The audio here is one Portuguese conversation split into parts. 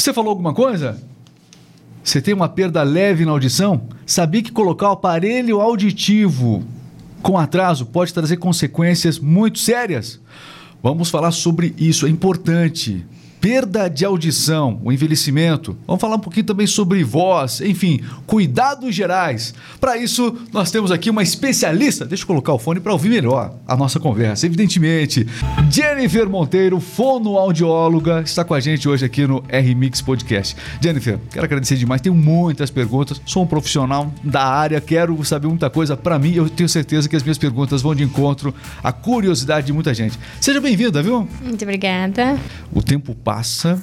Você falou alguma coisa? Você tem uma perda leve na audição? Sabia que colocar o aparelho auditivo com atraso pode trazer consequências muito sérias? Vamos falar sobre isso, é importante perda de audição, o envelhecimento. Vamos falar um pouquinho também sobre voz, enfim, cuidados gerais. Para isso, nós temos aqui uma especialista. Deixa eu colocar o fone para ouvir melhor a nossa conversa. Evidentemente, Jennifer Monteiro, fonoaudióloga, está com a gente hoje aqui no R-Mix Podcast. Jennifer, quero agradecer demais. Tenho muitas perguntas. Sou um profissional da área, quero saber muita coisa para mim. Eu tenho certeza que as minhas perguntas vão de encontro à curiosidade de muita gente. Seja bem-vinda, viu? Muito obrigada. O tempo passa passa,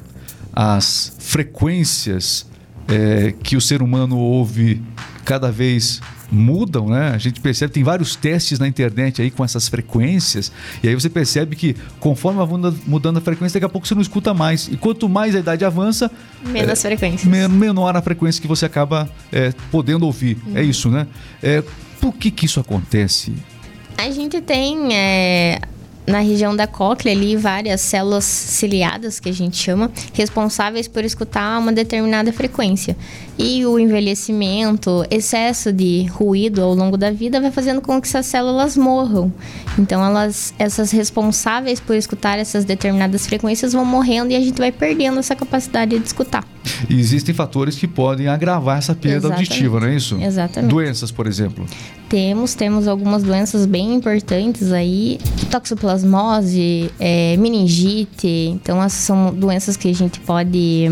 as frequências é, que o ser humano ouve cada vez mudam, né? A gente percebe, tem vários testes na internet aí com essas frequências, e aí você percebe que conforme vai mudando a frequência, daqui a pouco você não escuta mais. E quanto mais a idade avança, menos é, frequências. menor a frequência que você acaba é, podendo ouvir. É uhum. É isso, né? É, por que, que isso acontece? A gente tem na região da cóclea ali várias células ciliadas que a gente chama, responsáveis por escutar uma determinada frequência. E o envelhecimento, excesso de ruído ao longo da vida vai fazendo com que essas células morram. Então elas essas responsáveis por escutar essas determinadas frequências vão morrendo e a gente vai perdendo essa capacidade de escutar. E existem fatores que podem agravar essa perda Exatamente. auditiva, não é isso? Exatamente. Doenças, por exemplo. Temos, temos algumas doenças bem importantes aí, toxoplasmose, é, meningite. Então, essas são doenças que a gente pode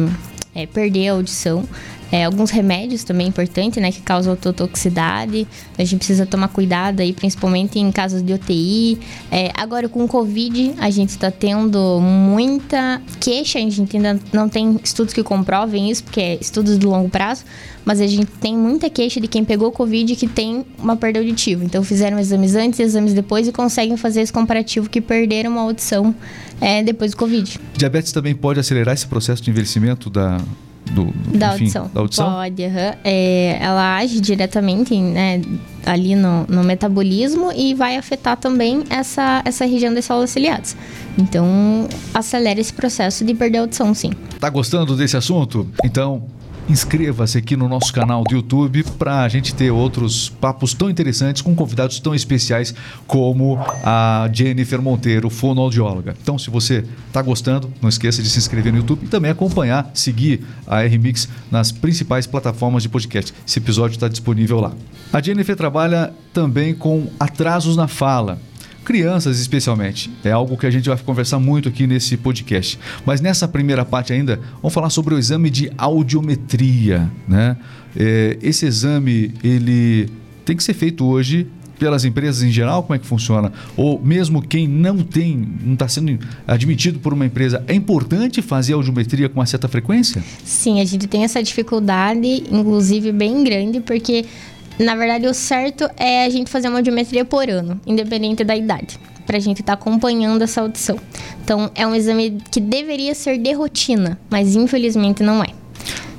é, perder a audição. É, alguns remédios também importantes, né, que causam autotoxicidade. A gente precisa tomar cuidado aí, principalmente em casos de UTI. É, agora, com o Covid, a gente está tendo muita queixa. A gente ainda não tem estudos que comprovem isso, porque é estudos de longo prazo. Mas a gente tem muita queixa de quem pegou Covid que tem uma perda auditiva. Então, fizeram exames antes exames depois e conseguem fazer esse comparativo que perderam a audição é, depois do Covid. Diabetes também pode acelerar esse processo de envelhecimento da, do, da, enfim, audição. da audição? Pode, uhum. é, ela age diretamente né, ali no, no, metabolismo e vai afetar também essa, essa região das células ciliadas. Então, acelera esse processo de perder a audição, sim. Tá gostando desse assunto? Então, inscreva-se aqui no nosso canal do YouTube para a gente ter outros papos tão interessantes com convidados tão especiais como a Jennifer Monteiro, fonoaudióloga. Então, se você está gostando, não esqueça de se inscrever no YouTube e também acompanhar, seguir a RMix nas principais plataformas de podcast. Esse episódio está disponível lá. A Jennifer trabalha também com atrasos na fala crianças especialmente. É algo que a gente vai conversar muito aqui nesse podcast. Mas nessa primeira parte ainda, vamos falar sobre o exame de audiometria, né? É, esse exame, ele tem que ser feito hoje pelas empresas em geral? Como é que funciona? Ou mesmo quem não tem, não está sendo admitido por uma empresa, é importante fazer audiometria com uma certa frequência? Sim, a gente tem essa dificuldade, inclusive bem grande, porque na verdade, o certo é a gente fazer uma audiometria por ano, independente da idade, para a gente estar tá acompanhando essa audição. Então, é um exame que deveria ser de rotina, mas infelizmente não é.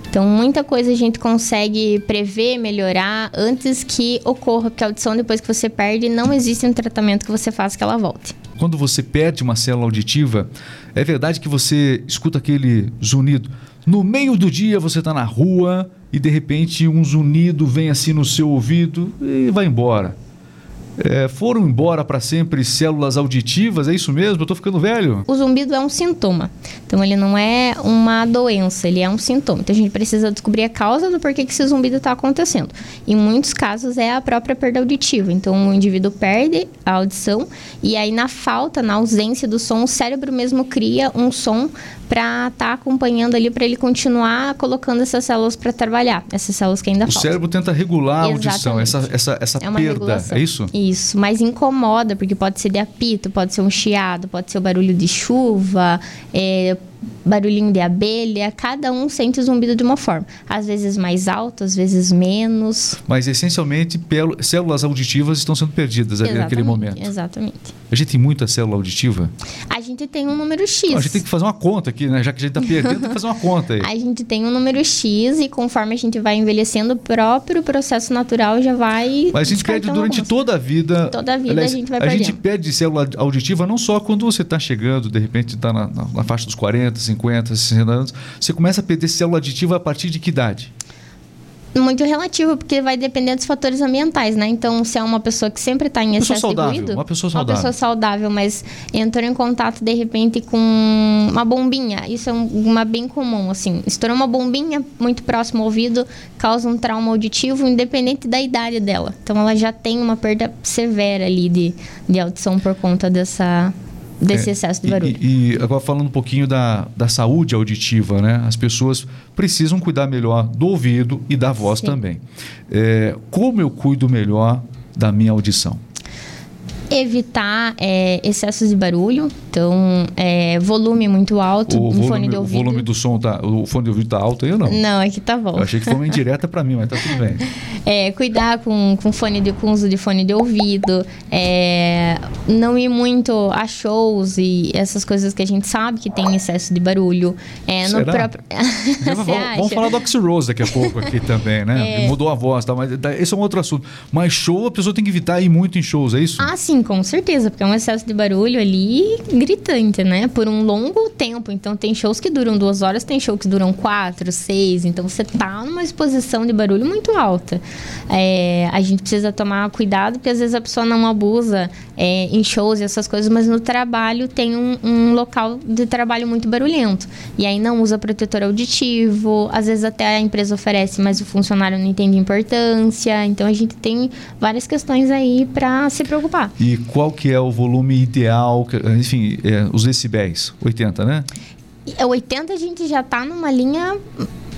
Então, muita coisa a gente consegue prever, melhorar antes que ocorra, porque a audição, depois que você perde, não existe um tratamento que você faça que ela volte. Quando você perde uma célula auditiva, é verdade que você escuta aquele zunido. No meio do dia você está na rua e de repente um zunido vem assim no seu ouvido e vai embora. É, foram embora para sempre células auditivas, é isso mesmo? Eu estou ficando velho? O zumbido é um sintoma. Então, ele não é uma doença, ele é um sintoma. Então, a gente precisa descobrir a causa do porquê que esse zumbido está acontecendo. Em muitos casos, é a própria perda auditiva. Então, o indivíduo perde a audição e aí, na falta, na ausência do som, o cérebro mesmo cria um som para estar tá acompanhando ali, para ele continuar colocando essas células para trabalhar, essas células que ainda o faltam. O cérebro tenta regular a audição, essa, essa, essa é perda, regulação. é isso? Isso, mas incomoda, porque pode ser de apito, pode ser um chiado, pode ser o barulho de chuva, é, barulhinho de abelha, cada um sente o zumbido de uma forma. Às vezes mais alto, às vezes menos. Mas essencialmente células auditivas estão sendo perdidas ali naquele momento. Exatamente. A gente tem muita célula auditiva? A gente tem um número X. a gente tem que fazer uma conta aqui, né? Já que a gente está perdendo, tem que fazer uma conta aí. A gente tem um número X e conforme a gente vai envelhecendo, o próprio processo natural já vai. Mas a gente perde durante algumas. toda a vida. Toda a vida Aliás, a gente vai perdendo. A gente perde célula auditiva não só quando você está chegando, de repente está na, na, na faixa dos 40, 40, 50, 60 anos, você começa a perder célula aditiva a partir de que idade? Muito relativo, porque vai depender dos fatores ambientais, né? Então, se é uma pessoa que sempre está em excesso saudável, de ruído... Uma pessoa saudável. Uma pessoa saudável, mas entrou em contato, de repente, com uma bombinha. Isso é uma bem comum, assim. Estourou uma bombinha muito próximo ao ouvido, causa um trauma auditivo, independente da idade dela. Então, ela já tem uma perda severa ali de, de audição por conta dessa, desse é, excesso de barulho. E, e, agora falando um pouquinho da, da saúde auditiva, né? As pessoas precisam cuidar melhor do ouvido e da voz Sim. também. É, como eu cuido melhor da minha audição? Evitar é, excessos de barulho, então é, volume muito alto o volume, fone de ouvido. O volume do som tá, o fone de ouvido tá alto aí ou não? Não, aqui tá bom. Eu achei que foi uma indireta para mim, mas tá tudo bem. É, cuidar com, com fone de com uso de fone de ouvido, é, não ir muito a shows e essas coisas que a gente sabe que tem excesso de barulho. É, no próprio... vamos, vamos, falar do Oxy Rose daqui a pouco aqui também, né? É... Mudou a voz, tá? Mas esse é um outro assunto. Mas show a pessoa tem que evitar ir muito em shows, é isso? Ah, sim Sim, com certeza, porque é um excesso de barulho ali gritante, né? Por um longo tempo. Então tem shows que duram duas horas, tem shows que duram quatro, seis. Então você tá numa exposição de barulho muito alta. É, a gente precisa tomar cuidado, porque às vezes a pessoa não abusa é, em shows e essas coisas, mas no trabalho tem um, um local de trabalho muito barulhento. E aí não usa protetor auditivo, às vezes até a empresa oferece, mas o funcionário não entende importância. Então a gente tem várias questões aí para se preocupar. E qual que é o volume ideal, enfim, é, os decibéis? 80, né? 80 a gente já está numa linha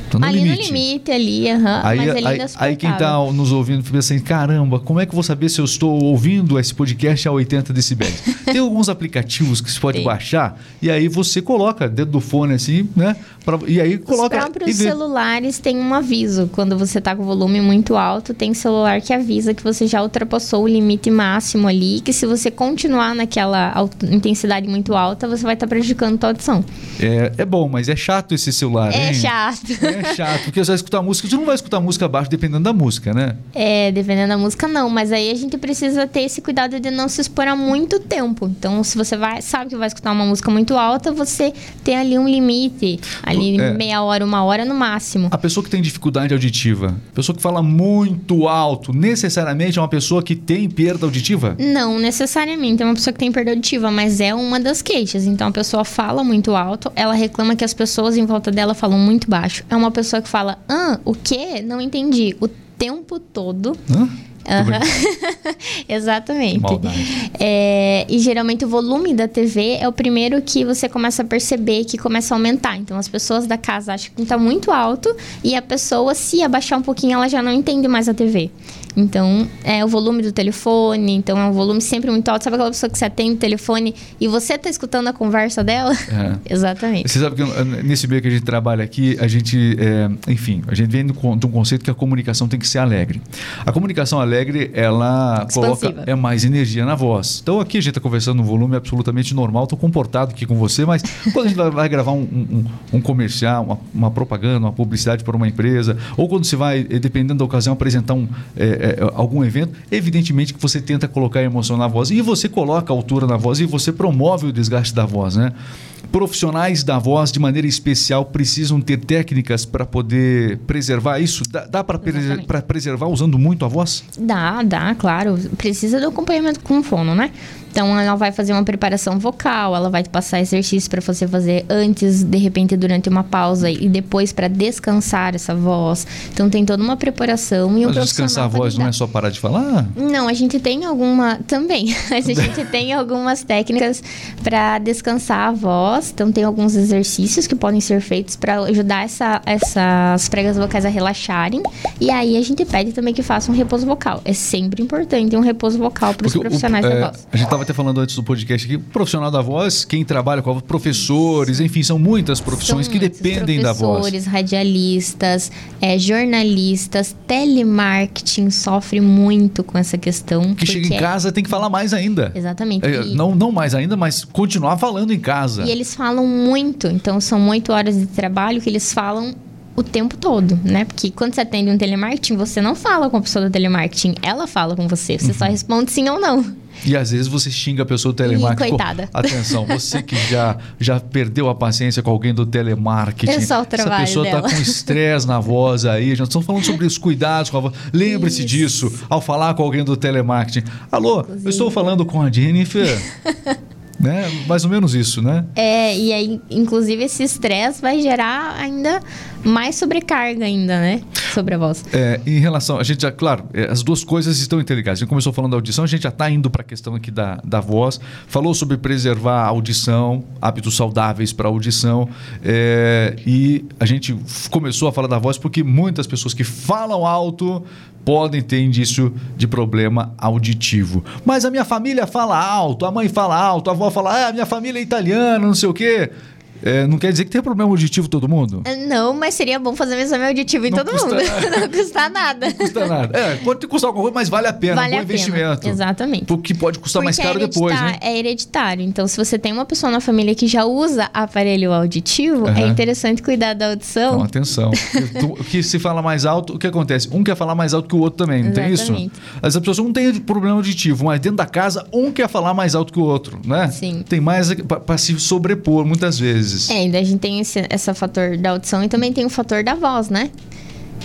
Tá no ali limite. no limite, ali, uhum, aí, mas ali aí, aí quem está nos ouvindo fica assim, caramba, como é que eu vou saber se eu estou ouvindo esse podcast a 80 decibéis? Tem alguns aplicativos que você pode baixar e aí você coloca dentro do fone assim, né? Pra, e aí coloca... Os próprios celulares têm um aviso. Quando você está com o volume muito alto, tem celular que avisa que você já ultrapassou o limite máximo ali, que se você continuar naquela intensidade muito alta, você vai estar tá prejudicando a audição. É, é bom, mas é chato esse celular, É hein? chato. É é chato, porque você vai escutar música, você não vai escutar música baixo dependendo da música, né? É, dependendo da música não, mas aí a gente precisa ter esse cuidado de não se expor a muito tempo. Então, se você vai, sabe que vai escutar uma música muito alta, você tem ali um limite, ali é. meia hora, uma hora no máximo. A pessoa que tem dificuldade auditiva, a pessoa que fala muito alto, necessariamente é uma pessoa que tem perda auditiva? Não necessariamente é uma pessoa que tem perda auditiva, mas é uma das queixas. Então, a pessoa fala muito alto, ela reclama que as pessoas em volta dela falam muito baixo. É uma pessoa que fala, ah, o quê? Não entendi. O tempo todo. Hã? Uhum. Exatamente. É, e geralmente o volume da TV é o primeiro que você começa a perceber que começa a aumentar. Então as pessoas da casa acham que está muito alto e a pessoa, se abaixar um pouquinho, ela já não entende mais a TV. Então, é o volume do telefone, então é um volume sempre muito alto. Sabe aquela pessoa que você atende o telefone e você está escutando a conversa dela? É. Exatamente. Você sabe que nesse meio que a gente trabalha aqui, a gente, é, enfim, a gente vem de um conceito que a comunicação tem que ser alegre. A comunicação alegre, ela Expansiva. coloca é mais energia na voz. Então aqui a gente está conversando num volume absolutamente normal, estou comportado aqui com você, mas quando a gente vai, vai gravar um, um, um comercial, uma, uma, propaganda, uma publicidade para uma empresa, ou quando você vai, dependendo da ocasião, apresentar um é, é, é, algum evento, evidentemente que você tenta colocar emoção na voz e você coloca altura na voz e você promove o desgaste da voz, né? Profissionais da voz, de maneira especial, precisam ter técnicas para poder preservar isso? Dá, dá para preservar usando muito a voz? Dá, dá, claro. Precisa do acompanhamento com fono, né? Então ela vai fazer uma preparação vocal, ela vai passar exercícios para você fazer antes, de repente durante uma pausa e depois para descansar essa voz. Então tem toda uma preparação e Mas um descansar a voz não é só parar de falar? Não, a gente tem alguma também. a gente tem algumas técnicas para descansar a voz. Então tem alguns exercícios que podem ser feitos para ajudar essa, essas pregas vocais a relaxarem. E aí a gente pede também que faça um repouso vocal. É sempre importante um repouso vocal para os profissionais o, é, da voz. A gente estava até falando antes do podcast aqui, profissional da voz, quem trabalha com a voz, professores, enfim, são muitas profissões são que dependem da voz. Professores, radialistas, é, jornalistas, telemarketing sofre muito com essa questão. Que chega em casa tem que falar mais ainda. Exatamente. É, não, não mais ainda, mas continuar falando em casa. E eles falam muito, então são oito horas de trabalho que eles falam o tempo todo, né? Porque quando você atende um telemarketing, você não fala com a pessoa do telemarketing, ela fala com você. Você uhum. só responde sim ou não. E às vezes você xinga a pessoa do telemarketing. coitada. Atenção, você que já, já perdeu a paciência com alguém do telemarketing. É só o trabalho Essa pessoa dela. tá com estresse na voz aí. Já estamos falando sobre os cuidados com a voz. Lembre-se Isso. disso ao falar com alguém do telemarketing. Alô, eu estou falando com a Jennifer. né? Mais ou menos isso, né? É, e aí, inclusive, esse estresse vai gerar ainda mais sobrecarga ainda, né? Sobre a voz. É, em relação, a gente já, claro, é, as duas coisas estão interligadas. A gente começou falando da audição, a gente já está indo para a questão aqui da, da voz. Falou sobre preservar a audição, hábitos saudáveis para a audição. é, e a gente começou a falar da voz porque muitas pessoas que falam alto podem ter indício de problema auditivo. Mas a minha família fala alto, a mãe fala alto, a avó fala, ah, minha família é italiana, não sei o quê. É, não quer dizer que tem problema auditivo todo mundo. Não, mas seria bom fazer um exame auditivo em Não todo custa mundo. Não custa nada. Não custa nada. É, pode custar alguma coisa, mas vale a pena. Vale um bom a pena. investimento. Exatamente. Porque pode custar mais Porque caro é depois, né? É hereditário. Então, se você tem uma pessoa na família que já usa aparelho auditivo, é Aham. interessante cuidar da audição. Então, atenção. O que se fala mais alto, o que acontece? Um quer falar mais alto que o outro também, não tem isso? Exatamente. As pessoas não têm problema auditivo, mas dentro da casa, um quer falar mais alto que o outro, né? Sim. Tem mais para se sobrepor muitas vezes. É, ainda a gente tem esse essa fator da audição e também tem o fator da voz, né?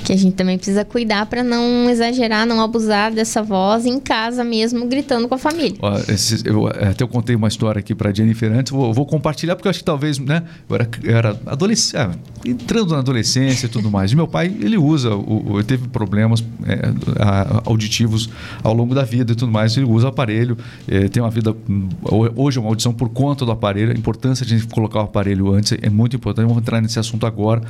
Que a gente também precisa cuidar para não exagerar, não abusar dessa voz em casa mesmo, gritando com a família. Ó, esses- eu, é, até eu contei uma história aqui para Jennifer antes, vou, vou compartilhar porque eu acho que talvez, né? Eu era, eu era adolescente, é, entrando na adolescência e tudo mais. E meu pai, ele usa, o, o- teve problemas é, a- auditivos ao longo da vida e tudo mais. Ele usa aparelho, é, tem uma vida. Hoje é uma audição por conta do aparelho. A importância de a gente colocar o aparelho antes é muito importante. Vamos entrar nesse assunto agora.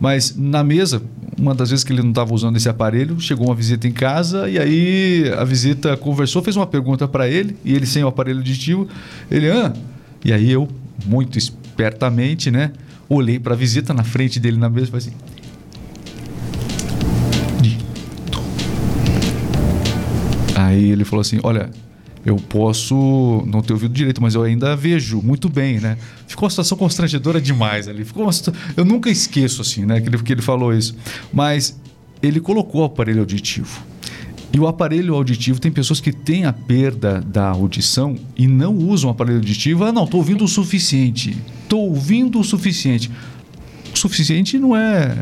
Mas na mesa, uma das vezes que ele não estava usando esse aparelho, chegou uma visita em casa e aí a visita conversou, fez uma pergunta para ele e ele sem o aparelho auditivo, ele, ah, e aí eu, muito espertamente, né, olhei para a visita na frente dele na mesa e falei assim. Aí ele falou assim, olha, eu posso não ter ouvido direito, mas eu ainda vejo muito bem, né? Ficou uma situação constrangedora demais ali. Ficou situa- Eu nunca esqueço, assim, né? Que ele, que ele falou isso. Mas ele colocou o aparelho auditivo. E o aparelho auditivo, tem pessoas que têm a perda da audição e não usam o aparelho auditivo. Ah, não, estou ouvindo o suficiente. Estou ouvindo o suficiente. Suficiente não é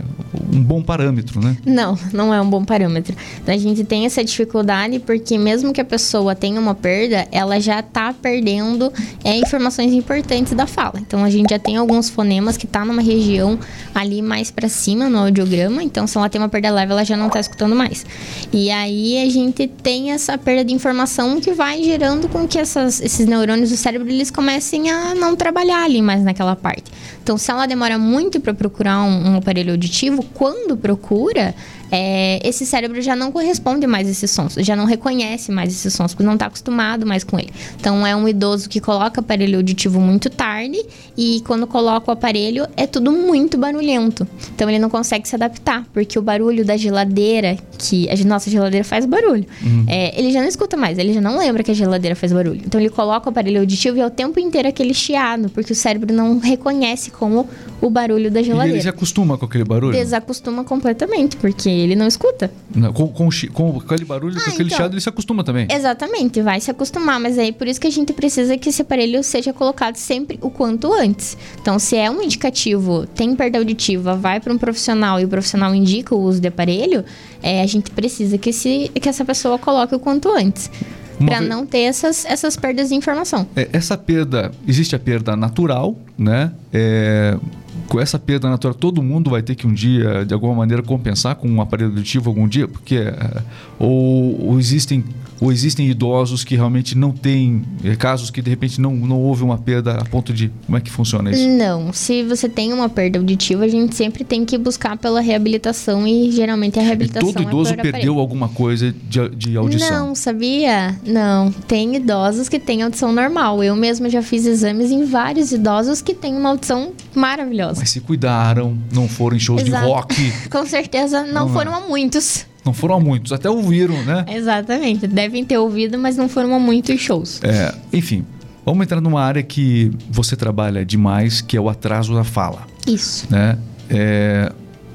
um bom parâmetro, né? Não, não é um bom parâmetro. A gente tem essa dificuldade porque mesmo que a pessoa tenha uma perda, ela já está perdendo é, informações importantes da fala. Então a gente já tem alguns fonemas que tá numa região ali mais para cima no audiograma. Então se ela tem uma perda leve, ela já não está escutando mais. E aí a gente tem essa perda de informação que vai gerando com que essas- esses neurônios do cérebro eles comecem a não trabalhar ali mais naquela parte. Então se ela demora muito para procurar um, um aparelho auditivo, quando procura, é, esse cérebro já não corresponde mais a esses sons, já não reconhece mais esses sons, porque não está acostumado mais com ele. Então é um idoso que coloca aparelho auditivo muito tarde e quando coloca o aparelho é tudo muito barulhento. Então ele não consegue se adaptar, porque o barulho da geladeira, que a nossa geladeira faz barulho, é, ele já não escuta mais, ele já não lembra que a geladeira faz barulho. Então ele coloca o aparelho auditivo e é o tempo inteiro aquele chiado, porque o cérebro não reconhece como o barulho da E geladeira ele se acostuma com aquele barulho? desacostuma completamente, porque ele não escuta. Não, Com, com, com aquele barulho, com Ah, aquele então. chiado, ele se acostuma também. Exatamente, vai se acostumar, mas aí por isso que a gente precisa que esse aparelho seja colocado sempre o quanto antes. Então, se é um indicativo, tem perda auditiva, vai para um profissional e o profissional indica o uso de aparelho, é, a gente precisa que, esse, que essa pessoa coloque o quanto antes. Para não ter essas, essas perdas de informação. É, essa perda, existe a perda natural, né? É, com essa perda natural, todo mundo vai ter que um dia, de alguma maneira, compensar com um aparelho auditivo algum dia, porque é, ou, ou existem ou existem idosos que realmente não têm é, casos que de repente não, não houve uma perda a ponto de como é que funciona isso? Não, se você tem uma perda auditiva, a gente sempre tem que buscar pela reabilitação e geralmente a E reabilitação todo é idoso aparelho. perdeu alguma coisa de, de audição. Não, sabia? Não. Tem idosos que têm audição normal. Eu mesma já fiz exames em vários idosos que têm uma audição maravilhosa. Mas se cuidaram, não foram em shows Exato. de rock, Com certeza não, Não é. foram a muitos. não foram a muitos, até ouviram, né? Exatamente. Devem ter ouvido, mas não foram a muitos shows. É, enfim, vamos entrar numa área que você trabalha demais, que é o atraso da fala. Isso. Né? É,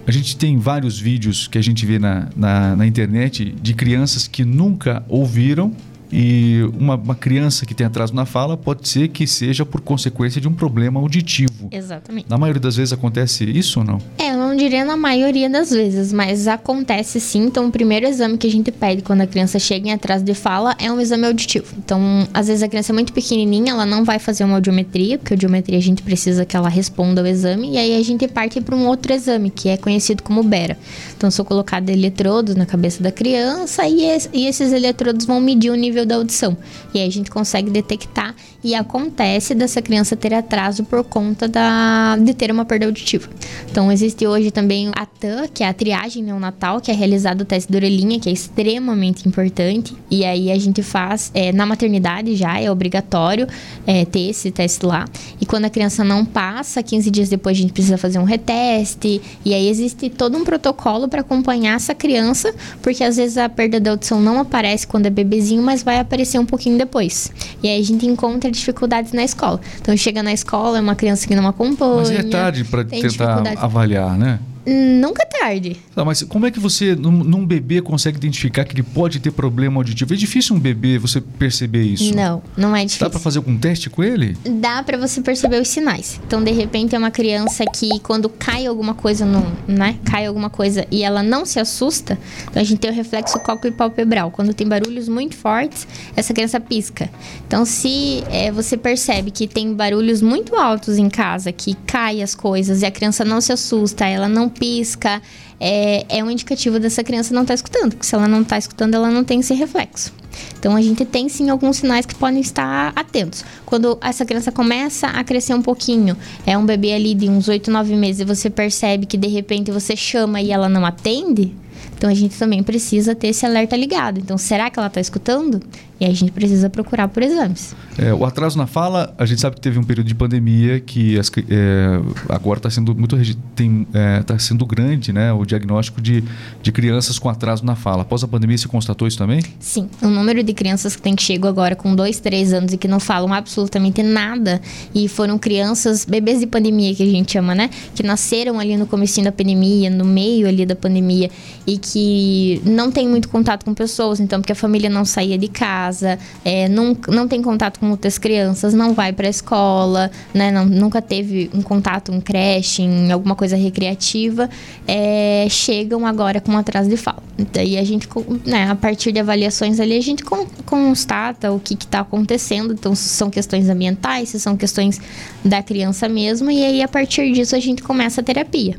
a gente tem vários vídeos que a gente vê na, na, na internet de crianças que nunca ouviram E uma, uma, criança que tem atraso na fala pode ser que seja por consequência de um problema auditivo. Exatamente. Na maioria das vezes acontece isso ou não? É, eu não diria na maioria das vezes, mas acontece sim. Então, o primeiro exame que a gente pede quando a criança chega em atraso de fala é um exame auditivo. Então, às vezes a criança é muito pequenininha, ela não vai fazer uma audiometria, porque a audiometria a gente precisa que ela responda ao exame, e aí a gente parte para um outro exame, que é conhecido como BERA. Então, são colocados eletrodos na cabeça da criança e, e esses eletrodos vão medir o nível da audição. E aí a gente consegue detectar e acontece dessa criança ter atraso por conta da, de ter uma perda auditiva. Então, existe hoje também a TAN, que é a triagem neonatal, que é realizado o teste da orelhinha, que é extremamente importante. E aí a gente faz é, na maternidade já, é obrigatório é, ter esse teste lá. E quando a criança não passa, 15 dias depois a gente precisa fazer um reteste. E aí existe todo um protocolo para acompanhar essa criança, porque às vezes a perda da audição não aparece quando é bebezinho, mas vai aparecer um pouquinho depois. E aí a gente encontra dificuldades na escola. Então chega na escola, é uma criança que não acompanha. Mas é tarde para tentar avaliar, né? Nunca é tarde. Tá, mas como é que você, num, num, bebê, consegue identificar que ele pode ter problema auditivo? É difícil um bebê você perceber isso? Não, não é difícil. Dá para fazer algum teste com ele? Dá para você perceber os sinais. Então, de repente, é uma criança que quando cai alguma coisa no, né? Cai alguma coisa e ela não se assusta, então a gente tem o reflexo cócleo-palpebral. Quando tem barulhos muito fortes, essa criança pisca. Então, se é, você percebe que tem barulhos muito altos em casa, que cai as coisas e a criança não se assusta, ela não pisca, é, é um indicativo dessa criança não estar tá escutando, porque se ela não está escutando, ela não tem esse reflexo. Então a gente tem sim alguns sinais que podem estar atentos. Quando essa criança começa a crescer um pouquinho, é um bebê ali de uns 8, 9 meses, e você percebe que de repente você chama e ela não atende, então a gente também precisa ter esse alerta ligado. Então, será que ela está escutando? E a gente precisa procurar por exames. É, o atraso na fala, a gente sabe que teve um período de pandemia que as, é, agora está sendo muito tem, é, tá sendo grande, né, o diagnóstico de, de crianças com atraso na fala. Após a pandemia, se constatou isso também? Sim, o número de crianças que tem chego agora com dois, três anos e que não falam absolutamente nada e foram crianças bebês de pandemia que a gente chama, né, que nasceram ali no começo da pandemia, no meio ali da pandemia e que não tem muito contato com pessoas, então porque a família não saía de casa casa, é, não, não tem contato com outras crianças, não vai para a escola, né, não, nunca teve um contato em creche, em alguma coisa recreativa, é, chegam agora com atraso de fala. Daí a gente, né, a partir de avaliações ali, a gente constata o que está acontecendo. Então, se são questões ambientais, se são questões da criança mesmo, e aí a partir disso a gente começa a terapia.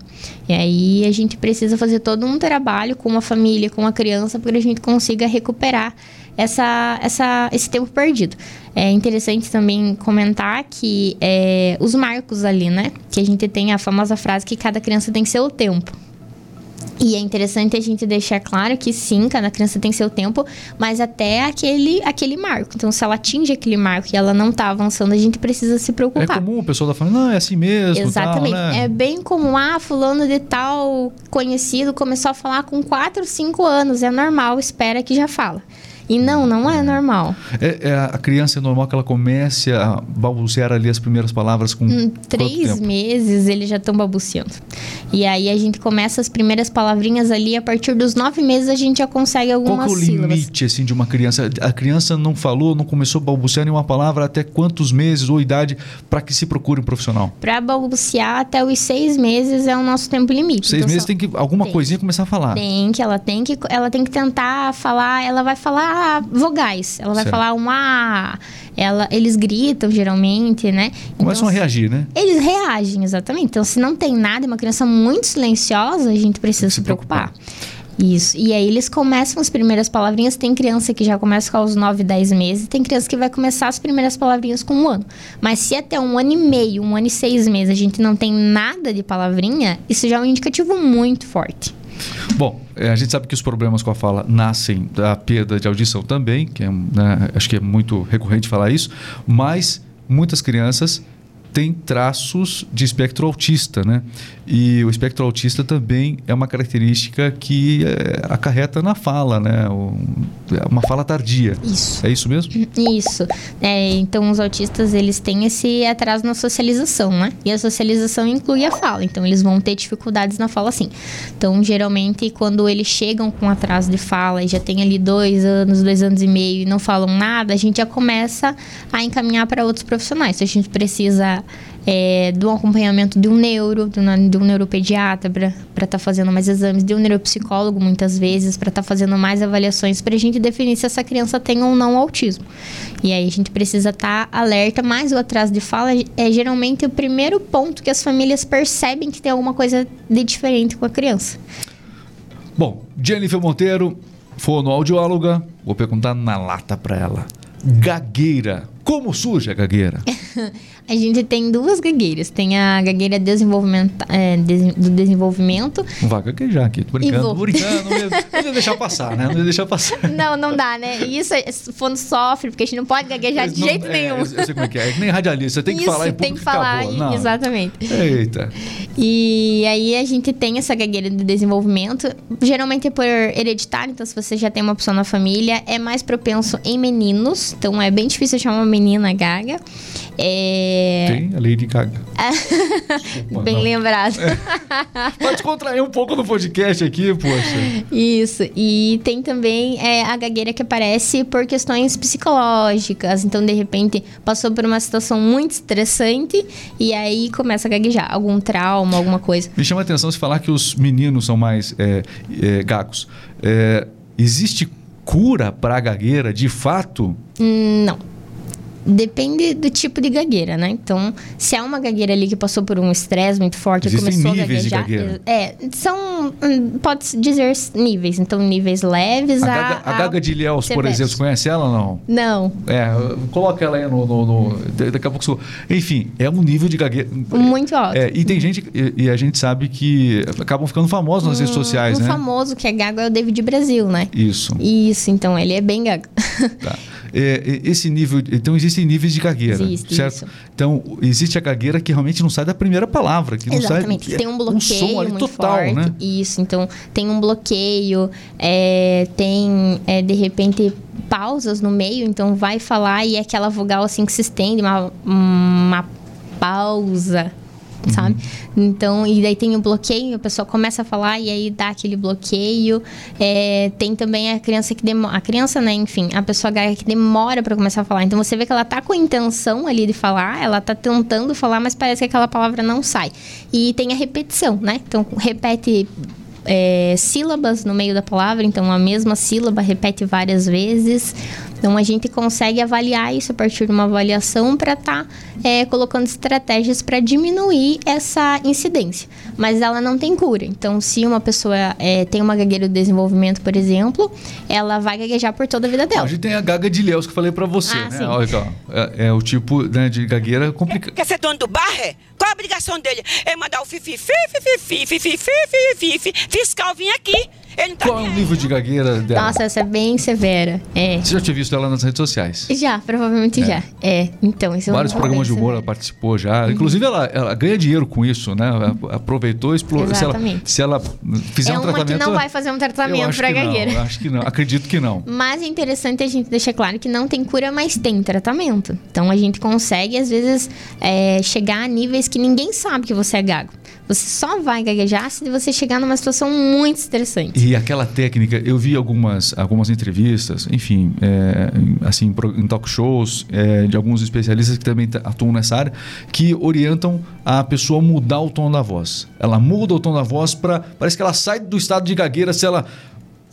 E aí a gente precisa fazer todo um trabalho com a família, com a criança, para a gente consiga recuperar essa, essa, esse tempo perdido. É interessante também comentar que é, os marcos ali, né? Que a gente tem a famosa frase que cada criança tem seu tempo. E é interessante a gente deixar claro que sim, cada criança tem seu tempo, mas até aquele, aquele marco. Então, se ela atinge aquele marco e ela não está avançando, a gente precisa se preocupar. É comum o pessoal tá falando, não, é assim mesmo. Exatamente. Tal, né? É bem comum, ah, fulano de tal conhecido começou a falar com 4, 5 anos. É normal, espera que já fala. E não, não é normal. É, é, a criança é normal que ela comece a balbuciar ali as primeiras palavras com. Em três meses eles já estão balbuciando. E aí a gente começa as primeiras palavrinhas ali, a partir dos nove meses a gente já consegue algumas Qual é o sílabas. limite assim, de uma criança? A criança não falou, não começou a balbuciar nenhuma palavra até quantos meses ou idade para que se procure um profissional? Para balbuciar até os seis meses é o nosso tempo limite. Seis então, meses só... tem que alguma tem. coisinha começar a falar. Tem que, ela tem que, ela tem que tentar falar, ela vai falar vogais. Ela vai certo. falar uma. Ela, eles gritam geralmente, né? Começam então, a reagir, né? Eles reagem, exatamente. Então, se não tem nada, é uma criança muito silenciosa, a gente precisa se, se preocupar. preocupar. Isso. E aí eles começam as primeiras palavrinhas. Tem criança que já começa com os 9, 10 meses. Tem criança que vai começar as primeiras palavrinhas com um ano. Mas se até um ano e meio, um ano e seis meses, a gente não tem nada de palavrinha, isso já é um indicativo muito forte. Bom, é, a gente sabe que os problemas com a fala nascem da perda de audição também, que é, né, acho que é muito recorrente falar isso, mas muitas crianças tem traços de espectro autista, né? E o espectro autista também é uma característica que é, acarreta na fala, né? é uma fala tardia. Isso. É isso mesmo? Isso. É, então, os autistas, eles têm esse atraso na socialização, né? E a socialização inclui a fala. Então, eles vão ter dificuldades na fala, sim. Então, geralmente, quando eles chegam com atraso de fala e já tem ali dois anos, dois anos e meio e não falam nada, a gente já começa a encaminhar para outros profissionais. Então, a gente precisa é, do acompanhamento de um neuro, de, um, de um neuropediatra para estar tá fazendo mais exames, de um neuropsicólogo muitas vezes para estar tá fazendo mais avaliações para a gente definir se essa criança tem ou não autismo. E aí a gente precisa estar tá alerta, mas o atraso de fala é geralmente o primeiro ponto que as famílias percebem que tem alguma coisa de diferente com a criança. Bom, Jennifer Monteiro, fonoaudióloga, vou perguntar na lata para ela. Gagueira. Como surge a gagueira? A gente tem duas gagueiras. Tem a gagueira desenvolvimento, é, do desenvolvimento. Não vai gaguejar aqui, tô brincando, tô brincando. Não ia, não ia deixar passar, né? Não ia deixar passar. Não, não dá, né? E isso, quando sofre, porque a gente não pode gaguejar de não, jeito é, nenhum. Eu sei como é que é. É que nem radialista, você tem que isso, falar em tem que falar, acabou. exatamente. Eita. E aí a gente tem essa gagueira de desenvolvimento. Geralmente é por hereditário, então se você já tem uma pessoa na família, é mais propenso em meninos. Então é bem difícil chamar uma menina gaga. É... Tem a Lady Gaga. Desculpa, Bem não. lembrado. É. Pode contrair um pouco no podcast aqui, poxa. Isso. E tem também é, a gagueira que aparece por questões psicológicas. Então, de repente, passou por uma situação muito estressante e aí começa a gaguejar. Algum trauma, alguma coisa. Me chama a atenção se falar que os meninos são mais é, é gagos. É, existe cura para a gagueira de fato? Hum, não. Depende do tipo de gagueira, né? Então, se é uma gagueira ali que passou por um estresse muito forte Existem e começou níveis a gaguejar. É, são. Hum, pode dizer níveis. Então, níveis leves a. Gaga, a, a gaga de Ilhéus, por exemplo, você conhece ela ou não? Não. É, coloca ela aí no. no, no daqui a pouco. Enfim, é um nível de gagueira. Muito alto. É, e tem gente. E, e, a gente sabe que acabam ficando famosos nas hum, redes sociais, um né? O famoso que é gago é o David Brasil, né? Isso. Isso, então ele é bem gago. Tá. É, esse nível. Então, existem níveis de gagueira. Existe, certo? Isso. Então, existe a gagueira que realmente não sai da primeira palavra. Que não Exatamente. Sai, tem um bloqueio um som ali total, forte. Né? Isso. Então, tem um bloqueio, é, tem, é, de repente, pausas no meio. Então, vai falar e é aquela vogal assim que se estende, uma, uma pausa uhum. sabe? Então, e daí tem o bloqueio, a pessoa começa a falar e aí dá aquele bloqueio. É, tem também a criança que demora, a criança, né, enfim, a pessoa gaga que demora para começar a falar. Então você vê que ela tá com a intenção ali de falar, ela tá tentando falar, mas parece que aquela palavra não sai. E tem a repetição, né? Então repete é, sílabas no meio da palavra, então a mesma sílaba repete várias vezes. Então a gente consegue avaliar isso a partir de uma avaliação para estar tá, é, colocando estratégias para diminuir essa incidência. Mas ela não tem cura. Então, se uma pessoa é, tem uma gagueira de desenvolvimento, por exemplo, ela vai gaguejar por toda a vida dela. A gente tem a gaga de Leus que eu falei para você, ah, né? Olha, é, é, o tipo né, de gagueira complicado. Quer ser dono do bar? Qual a obrigação dele? É mandar o fifi, fifi, fifi, fifi, fifi, fifi, fiscal vir aqui. Ele tá Qual é o nível de gagueira dela? Nossa, essa é bem severa. É. Você já tinha visto ela nas redes sociais? Já, provavelmente é. já. É, então, isso Vários é programas de humor ela participou já. Uhum. Inclusive, ela, ela, ganha dinheiro com isso, né? Aproveitou, explorou. Exatamente. Se ela, se ela fizer é um tratamento. que não vai fazer um tratamento para gagueira. Não, acho que não. Acredito que não. Mas é interessante a gente deixar claro que não tem cura, mas tem tratamento. Então, a gente consegue, às vezes, é, chegar a níveis que ninguém sabe que você é gago. Você só vai gaguejar se você chegar numa situação muito estressante. E aquela técnica, eu vi algumas, algumas entrevistas, enfim, é, assim, em talk shows, é, de alguns especialistas que também atuam nessa área, que orientam a pessoa a mudar o tom da voz. Ela muda o tom da voz para. Parece que ela sai do estado de gagueira se ela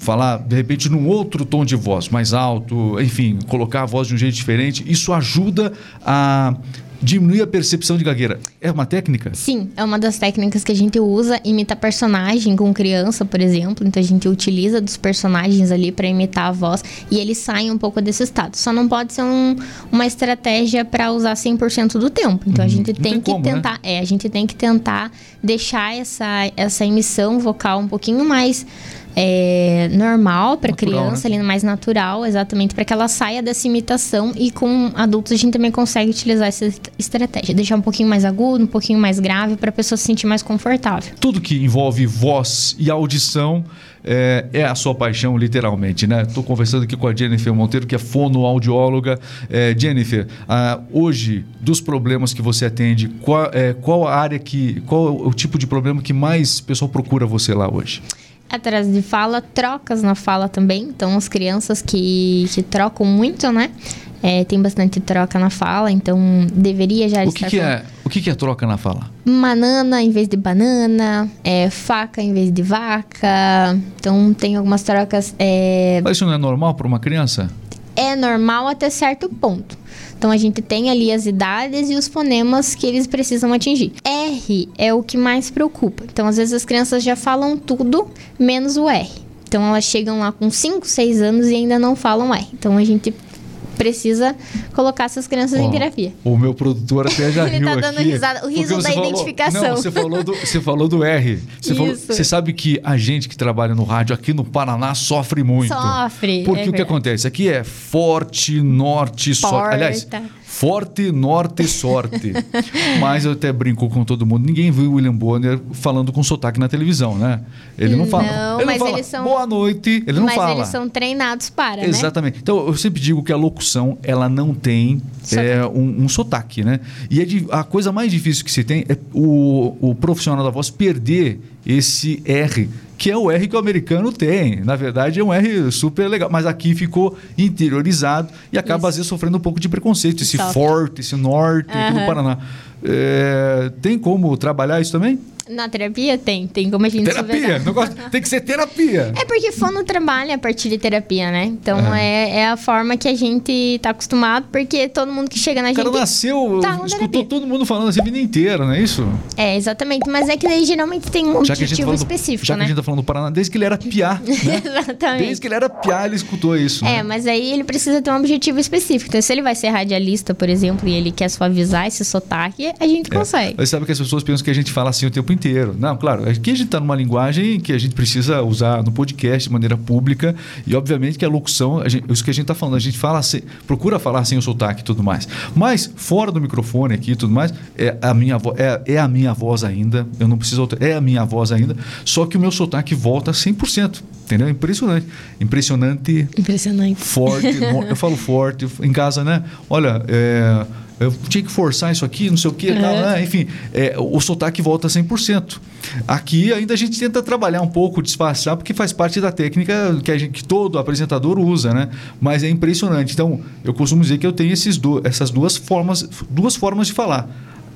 falar de repente num outro tom de voz, mais alto, enfim, colocar a voz de um jeito diferente. Isso ajuda a diminuir a percepção de gagueira. É uma técnica? Sim, é uma das técnicas que a gente usa. Imita personagem com criança, por exemplo. Então a gente utiliza dos personagens ali para imitar a voz e eles saem um pouco desse estado. Só não pode ser um, uma estratégia para usar 100% do tempo. Então a uhum. gente tem, tem, que como, né? tentar, né? é, a gente tem que tentar deixar essa, essa emissão vocal um pouquinho mais é, normal para Natural, criança, né? ali mais natural, exatamente, para que ela saia dessa imitação e com adultos a gente também consegue utilizar essa est- estratégia, deixar um pouquinho mais agudo, um pouquinho mais grave para a pessoa se sentir mais confortável. Tudo que envolve voz e audição é, é a sua paixão, literalmente, né? Estou conversando aqui com a Jennifer Monteiro, que é fonoaudióloga. É, Jennifer, ah, hoje, dos problemas que você atende, qual, é, qual a área que. qual o tipo de problema que mais o pessoal procura você lá hoje? Atrás de fala, trocas na fala também. Então, as crianças que, que trocam muito, né? É, tem bastante troca na fala, então deveria já O que, estar que com é, o que, que é troca na fala? banana em vez de banana, é, faca em vez de vaca. Então, tem algumas trocas. É, Mas isso não é normal para uma criança? é normal até certo ponto. Então a gente tem ali as idades e os fonemas que eles precisam atingir. R é o que mais preocupa. Então às vezes as crianças já falam tudo menos o R. Então elas chegam lá com 5, 6 anos e ainda não falam R. Então a gente precisa colocar essas crianças em terapia. O meu produtor até já Ele riu tá dando aqui, risada, o riso da falou- identificação. Não, você falou do, você falou do R. Você, falou- você sabe que a gente que trabalha no rádio aqui no Paraná sofre muito. Sofre, Porque é o que acontece? Aqui é forte, norte, sorte. Aliás, forte, norte, sorte. Mas eu até brinco com todo mundo. Ninguém viu o William Bonner falando com sotaque na televisão, né? Ele não fala. Não, ele mas não fala, eles são- Boa noite. Ele não Mas fala. eles são treinados para, né? Exatamente. Então, eu sempre digo que a locução, ela não tem é, um, um sotaque, né? E é de- a coisa mais difícil que se tem é o, o profissional da voz perder esse R, que é o R que o americano tem. Na verdade, é um R super legal. Mas aqui ficou interiorizado e acaba, Isso. às vezes, sofrendo um pouco de preconceito. Esse Sofre. forte, esse norte aqui no. Paraná. É, tem como trabalhar isso também? Na terapia tem, tem como a gente Terapia. superar. Negócio- tem que ser terapia. É porque fono trabalha a partir de terapia, né? Então é, é a forma que a gente tá acostumado, porque todo mundo que chega na O cara gente. nasceu, tá escutou terapia. todo mundo falando assim a vida inteira, não é isso? É, exatamente. Mas é que daí geralmente tem um Já que tá objetivo falando, específico, já que né? a gente tá falando do Paraná, desde que ele era piá, né? Exatamente. Desde que ele era piá, ele escutou isso. É, né? mas aí ele precisa ter um objetivo específico. Então, se ele vai ser radialista, por exemplo, e ele quer suavizar esse sotaque, a gente É. consegue. Mas sabe que as pessoas pensam que a gente fala assim o tempo inteiro. Não, claro, aqui a gente está numa linguagem que a gente precisa usar no podcast de maneira pública e, obviamente, que a locução, a gente- isso que a gente está falando, a gente fala sem- procura falar sem o sotaque e tudo mais. Mas, fora do microfone aqui e tudo mais, é a, minha é, é a minha voz ainda, eu não preciso, alter- é a minha voz ainda, só que o meu sotaque volta 100%, entendeu? Impressionante. Impressionante Impressionante. forte, eu falo forte em casa, né? Olha, é, eu tinha que forçar isso aqui, não sei o que, Uhum. tal, né? enfim, é, o sotaque volta 100%. Aqui ainda a gente tenta trabalhar um pouco, disfarçar, porque faz parte da técnica que, a gente, que todo apresentador usa, né? Mas é impressionante. Então, eu costumo dizer que eu tenho esses do, essas duas formas, duas formas de falar.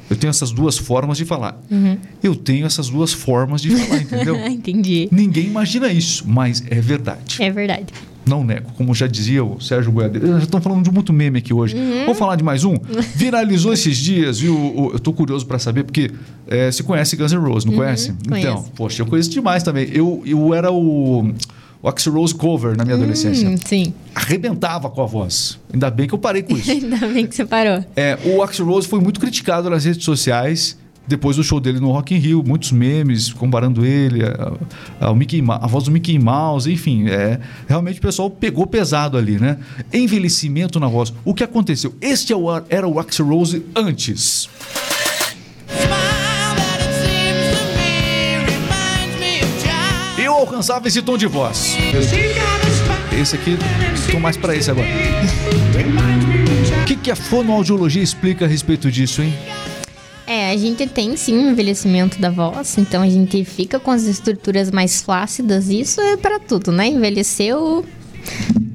Eu tenho essas duas formas de falar. Uhum. Eu tenho essas duas formas de falar, entendeu? Entendi. Ninguém imagina isso, mas é verdade. É verdade. Não nego, como já dizia o Sérgio Goiadeiro. Já estão falando de muito meme aqui hoje. Uhum. Vamos falar de mais um? Viralizou esses dias, viu? O- Eu tô curioso para saber, porque é, você conhece Guns N' Roses, não conhece? Então, Uhum, conheço. poxa, eu conheço demais também. Eu, eu era o, o Axl Rose cover na minha adolescência. Hum, sim. Arrebentava com a voz. Ainda bem que eu parei com isso. Ainda bem que você parou. É, o Axl Rose foi muito criticado nas redes sociais depois do show dele no Rock in Rio, muitos memes comparando ele a- ao Mickey, a voz do Mickey Mouse, enfim, é, realmente o pessoal pegou pesado ali, né? Envelhecimento na voz. O que aconteceu? Este é era o Axl Rose antes. Alcançava esse tom de voz. Esse aqui, tô mais pra esse agora. O que, que a fonoaudiologia explica a respeito disso, hein? É, a gente tem sim um envelhecimento da voz, então a gente fica com as estruturas mais flácidas, isso é pra tudo, né? Envelheceu,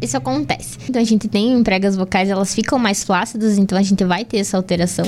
isso acontece. Então a gente tem pregas vocais, elas ficam mais flácidas, então a gente vai ter essa alteração.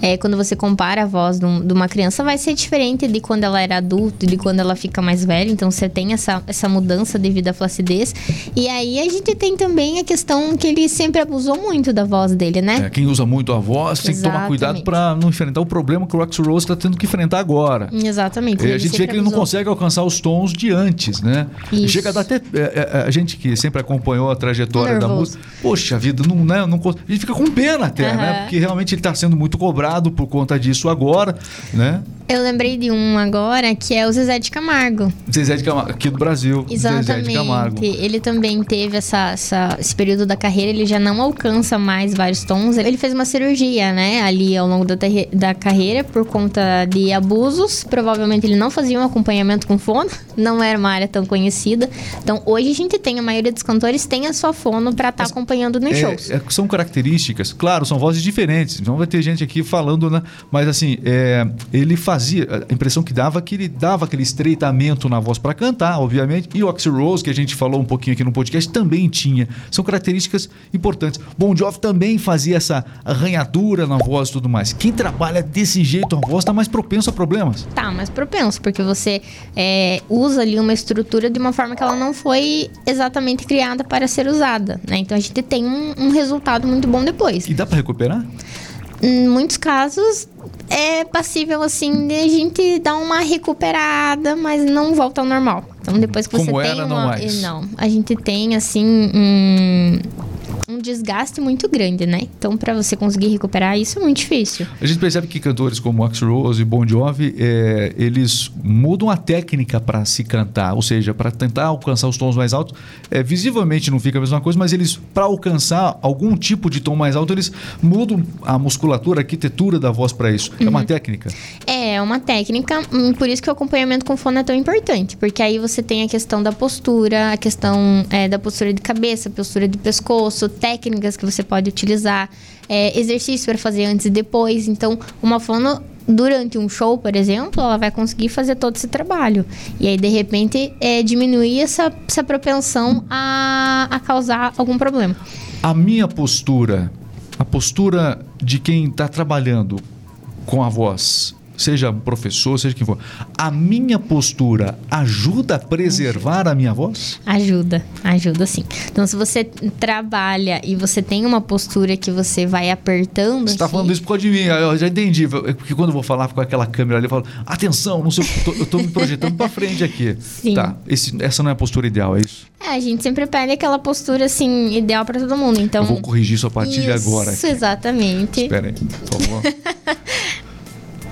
É, quando você compara a voz de, um- de uma criança, vai ser diferente de quando ela era adulta, de quando ela fica mais velha, então você tem essa, essa mudança devido à flacidez. E aí a gente tem também a questão que ele sempre abusou muito da voz dele, né? É, quem usa muito a voz tem que tomar cuidado para não enfrentar o problema que o Axl Rose está tendo que enfrentar agora. Exatamente. É, a gente vê que ele não abusou. consegue alcançar os tons de antes, né? Isso. Chega a dar até. é, é, a gente que sempre acompanhou a trajetória da Nervoso. música. Poxa vida, não, né, não, a gente fica com pena até, né? Aham. Porque realmente ele está sendo muito cobrado por conta disso agora, né? Eu lembrei de um agora que é o Zezé de Camargo. Zezé de Camargo, aqui do Brasil. Exatamente. Zezé de Camargo. Ele também teve essa, essa- esse período da carreira, ele já não alcança mais vários tons. Ele fez uma cirurgia, né, ali ao longo da, da carreira por conta de abusos. Provavelmente ele não fazia um acompanhamento com fono, não era uma área tão conhecida. Então hoje a gente tem, a maioria dos cantores tem a sua fono pra estar acompanhando nos É, shows. é, são características, claro, são vozes diferentes. Não vai ter gente aqui falando, né? Mas assim, é, ele fazia. A impressão que dava que ele dava aquele estreitamento na voz para cantar, obviamente. E o Axl Rose, que a gente falou um pouquinho aqui no podcast, também tinha. São características importantes. Bon Jovi também fazia essa arranhadura na voz e tudo mais. Quem trabalha desse jeito a voz está mais propenso a problemas. Tá, mas propenso, porque você é, usa ali uma estrutura de uma forma que ela não foi exatamente criada para ser usada, né? Então a gente tem um, um resultado muito bom depois. E dá para recuperar? Em muitos casos é passível assim de a gente dar uma recuperada, mas não volta ao normal. Então depois que Como você tem era, não uma, mais. não, a gente tem assim um, um desgaste muito grande, né? Então para você conseguir recuperar isso é muito difícil. A gente percebe que cantores como Axl Rose e Bon Jovi, é, eles mudam a técnica para se cantar, ou seja, para tentar alcançar os tons mais altos. É, visivelmente não fica a mesma coisa, mas eles, para alcançar algum tipo de tom mais alto, eles mudam a musculatura, a arquitetura da voz para isso. É uma técnica. É, é uma técnica, hum, por isso que o acompanhamento com fono é tão importante, porque aí você tem a questão da postura, a questão é, da postura de cabeça, postura de pescoço, técnicas que você pode utilizar, é, exercício para fazer antes e depois. Então, uma fono durante um show, por exemplo, ela vai conseguir fazer todo esse trabalho. E aí, de repente, é, diminuir essa, essa propensão a, a causar algum problema. A minha postura, a postura de quem está trabalhando com a voz, seja professor, seja quem for, a minha postura ajuda a preservar a minha voz? Ajuda, ajuda sim. Então, se você trabalha e você tem uma postura que você vai apertando. Você está assim, falando isso por causa de mim, eu já entendi. Porque quando eu vou falar com aquela câmera ali, eu falo, atenção, não sei, eu estou me projetando para frente aqui. Sim. Tá, esse- essa não é a postura ideal, é isso? É, a gente sempre pede aquela postura assim, ideal pra todo mundo. Então. eu vou corrigir isso a partir de isso, agora. exatamente. Espera aí, por favor.